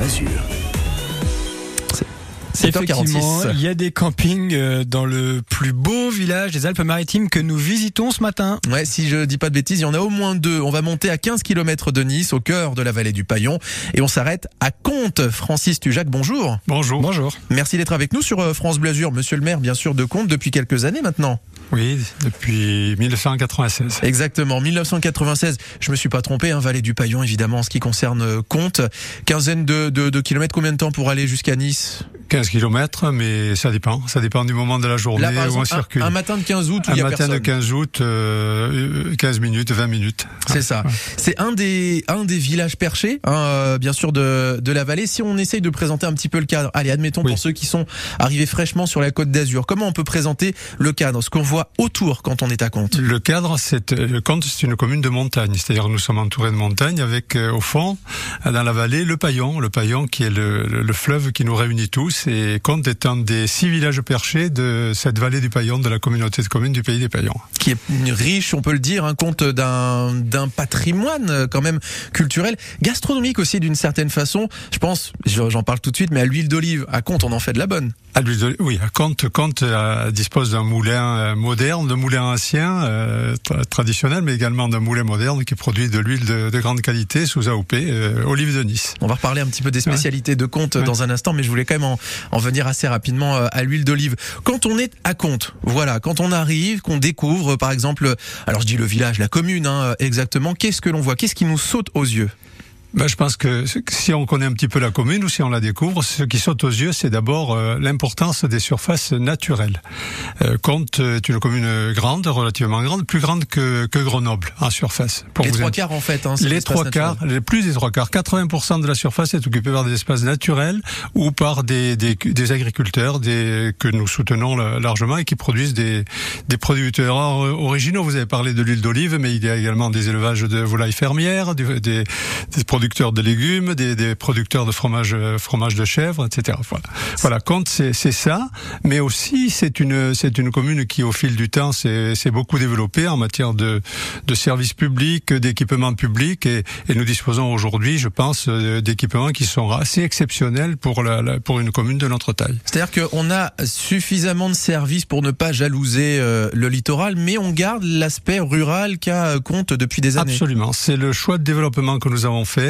Azur. Effectivement, il y a des campings euh, dans le plus beau village des Alpes-Maritimes que nous visitons ce matin. Ouais, si je dis pas de bêtises, il y en a au moins deux. On va monter à 15 km de Nice, au cœur de la vallée du Paillon, et on s'arrête à Comte. Francis Tujac, bonjour. Bonjour. Bonjour. Merci d'être avec nous sur euh, France Bleu Azur, monsieur le maire, bien sûr, de Comte depuis quelques années maintenant. Oui, depuis 1996. Exactement, 1996. Je me suis pas trompé, hein, Vallée du Paillon, évidemment, en ce qui concerne euh, Comte. Quinzaine de, de, de kilomètres, combien de temps pour aller jusqu'à Nice? 15 km, mais ça dépend. Ça dépend du moment de la journée où on circule. Un, matin de 15 août, un il y a matin de 15 août, euh, 15 minutes, 20 minutes. C'est ça. C'est un des un des villages perchés, hein, euh, bien sûr de de la vallée. Si on essaye de présenter un petit peu le cadre, allez, admettons pour ceux qui sont arrivés fraîchement sur la Côte d'Azur, comment on peut présenter le cadre, ce qu'on voit autour quand on est à Comte Le cadre, c'est euh, Comte, c'est une commune de montagne, c'est-à-dire nous sommes entourés de montagnes avec euh, au fond, dans la vallée, le Paillon, le Paillon qui est le, le, fleuve qui nous réunit tous et Comte est un des six villages perchés de cette vallée du Paillon, de la communauté de communes du pays des Paillons. Qui est riche, on peut le dire, un compte d'un d'un patrimoine euh, quand même culturel, gastronomique aussi d'une certaine façon. Je pense, j'en parle tout de suite, mais à l'huile d'olive, à Comte, on en fait de la bonne. À l'huile d'olive, oui, à Comte, Comte euh, dispose d'un moulin euh, moderne, d'un moulin ancien, traditionnel, mais également d'un moulin moderne qui produit de l'huile de, grande qualité sous AOP, olive de Nice. On va reparler un petit peu des spécialités de Comte dans un instant, mais je voulais quand même en, en venir assez rapidement euh, à l'huile d'olive. Quand on est à compte, voilà, quand on arrive, qu'on découvre par exemple, alors je dis le village, la commune, hein, exactement, qu'est-ce que l'on voit? Qu'est-ce qui nous saute aux yeux? Ben, je pense que si on connaît un petit peu la commune ou si on la découvre, ce qui saute aux yeux, c'est d'abord euh, l'importance des surfaces naturelles. Euh, Comte est une commune grande, relativement grande, plus grande que, que Grenoble en surface. Pour les trois quarts en fait. Hein, les trois quarts, les plus des trois quarts. 80% de la surface est occupée par des espaces naturels ou par des, des, des agriculteurs des, que nous soutenons largement et qui produisent des, des produits originaux. Vous avez parlé de l'huile d'olive, mais il y a également des élevages de volailles fermières, des, des, des producteurs de légumes, des, des producteurs de fromage, euh, fromage de chèvre, etc. Voilà, voilà Comte, c'est ça, mais aussi c'est une c'est une commune qui au fil du temps s'est beaucoup développée en matière de de services publics, d'équipements publics, et, et, nous disposons aujourd'hui, je pense, euh, d'équipements qui sont assez exceptionnels pour la, pour une commune de notre taille. C'est-à-dire qu'on a suffisamment de services pour ne pas jalouser euh, le littoral, mais on garde l'aspect rural qu'a compte depuis des années. Absolument, c'est le choix de développement que nous avons fait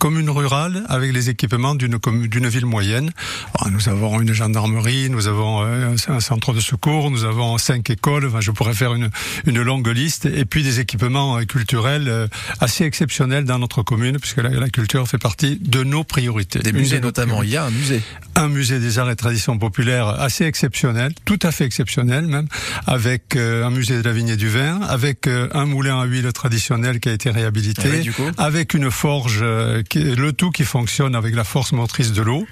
commune rurale avec les équipements d'une d'une ville moyenne. Ah, nous avons une gendarmerie, nous avons euh, un centre de secours, nous avons cinq écoles. Enfin, je pourrais faire une une longue liste et puis des équipements euh, culturels euh, assez exceptionnels dans notre commune puisque la, la culture fait partie de nos priorités. Des musées notamment. Il y a un musée. Un musée des arts et traditions populaires assez exceptionnel, tout à fait exceptionnel même, avec un musée de la vigne et du vin, avec un moulin à huile traditionnel qui a été réhabilité, avec une forge le tout qui fonctionne avec la force motrice de l'eau.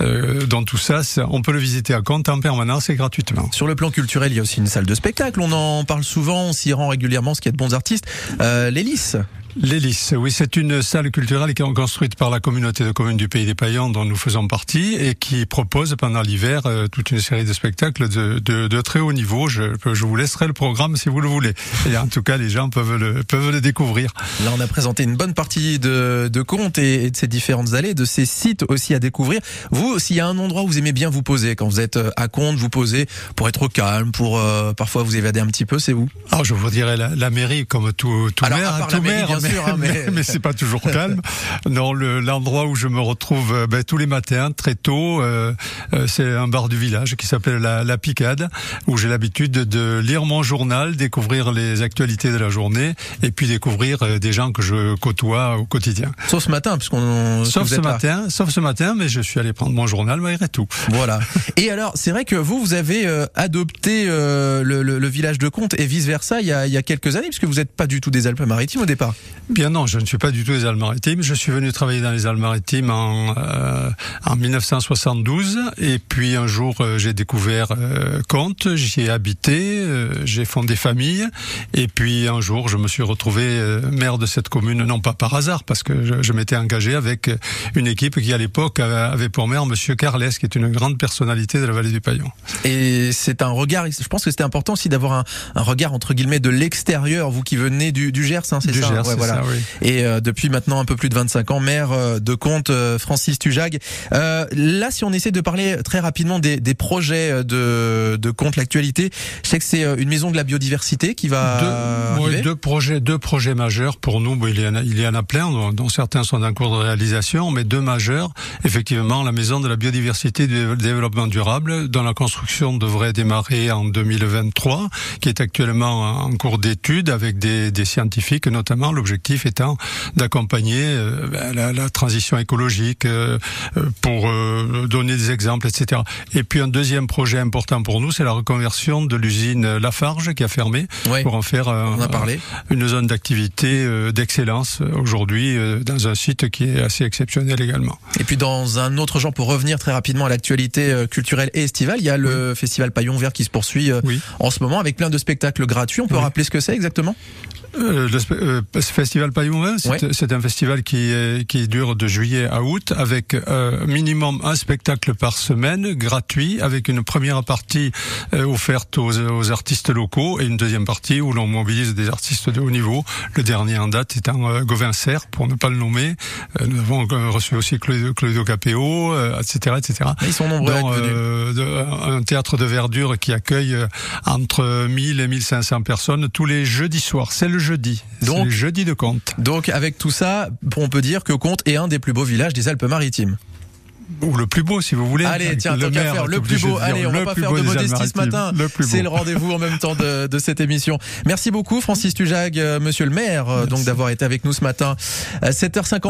Euh, dans tout ça, on peut le visiter à compte en permanence et gratuitement. Sur le plan culturel, il y a aussi une salle de spectacle. On en parle souvent, on s'y rend régulièrement, ce qui est de bons artistes. Euh, L'hélice. L'Hélice, oui, c'est une salle culturelle qui est construite par la communauté de communes du Pays des Paillons dont nous faisons partie et qui propose pendant l'hiver euh, toute une série de spectacles de, de, de, très haut niveau. Je, je vous laisserai le programme si vous le voulez. Et en tout cas, les gens peuvent le, peuvent le découvrir. Là, on a présenté une bonne partie de, de contes et, de ces différentes allées, de ces sites aussi à découvrir. Vous, s'il y a un endroit où vous aimez bien vous poser, quand vous êtes euh, à Comte, vous posez pour être au calme, pour euh, parfois vous évader un petit peu, c'est vous Alors, je vous dirais la, la mairie comme tout, tout maire, tout maire, Hein, mais, mais, c'est pas toujours calme. Non, l'endroit où je me retrouve euh, ben, tous les matins, très tôt, euh, euh, c'est un bar du village qui s'appelle la, la, Picade, où j'ai l'habitude de lire mon journal, découvrir les actualités de la journée, et puis découvrir des gens que je côtoie au quotidien. Sauf ce matin, puisqu'on. Sauf ce matin, sauf ce matin, mais je suis allé prendre mon journal malgré tout. Voilà. et alors, c'est vrai que vous, vous avez adopté le, le, le, village de Comte et vice versa il y a, il y a quelques années, puisque vous n'êtes pas du tout des Alpes-Maritimes au départ. Bien non, je ne suis pas du tout des Alpes-Maritimes. Je suis venu travailler dans les Alpes-Maritimes en, euh, en 1972 et puis un jour euh, j'ai découvert euh, Comte, j'y ai habité, euh, j'ai fondé famille. Et puis un jour je me suis retrouvé maire de cette commune, non pas par hasard parce que je, je m'étais engagé avec une équipe qui à l'époque avait pour maire Monsieur Carles, qui est une grande personnalité de la vallée du Paillon. Et c'est un regard, je pense que c'était important aussi d'avoir un, un, regard entre guillemets de l'extérieur, vous qui venez du, du Gers, hein, c'est ça Gers, voilà. Et depuis maintenant un peu plus de 25 ans, maire de Comte, Francis Tujag. là, si on essaie de parler très rapidement des, des projets de, de Comte, l'actualité, je sais que c'est une maison de la biodiversité qui va deux, deux projets, deux projets majeurs pour nous. il y en a, il y en a plein, dont certains sont en cours de réalisation, mais deux majeurs. Effectivement, la maison de la biodiversité et du développement durable, dont la construction devrait démarrer en 2023, qui est actuellement en cours d'étude avec des, des, scientifiques, notamment l'objectif étant d'accompagner euh, ben, la, la, transition écologique euh, euh, pour donner des exemples, etc. Et puis un deuxième projet important pour nous, c'est la reconversion de l'usine Lafarge qui a fermé pour en faire On a parlé. une zone d'activité d'excellence aujourd'hui dans un site qui est assez exceptionnel également. Et puis dans un autre genre, pour revenir très rapidement à l'actualité culturelle et estivale, il y a le festival Paillon Vert qui se poursuit en ce moment avec plein de spectacles gratuits. On peut rappeler ce que c'est exactement? Euh, le euh, festival Paillon c'est un festival qui, qui dure de juillet à août avec euh, minimum un spectacle par semaine gratuit avec une première partie euh, offerte aux, aux, artistes locaux et une deuxième partie où l'on mobilise des artistes de haut niveau. Le dernier en date étant euh, Gauvin Serre, pour ne pas le nommer. nous avons reçu aussi Claudio, Claudio Capéo, etc., etc. Ils sont nombreux de, un théâtre de verdure qui accueille entre 1000 et 1500 personnes tous les jeudis soirs. C'est le jeudi. Donc, jeudi de Comte. Donc, avec tout ça, on peut dire que Comte est un des plus beaux villages des Alpes-Maritimes. Ou le plus beau, si vous voulez. Allez, tiens, tant qu'à faire le plus beau. Allez, on va pas faire de modestie ce matin. C'est le rendez-vous en même temps de, de, cette émission. Merci beaucoup, Francis Tujag, euh, monsieur le maire, euh, donc d'avoir été avec nous ce matin. 7h50.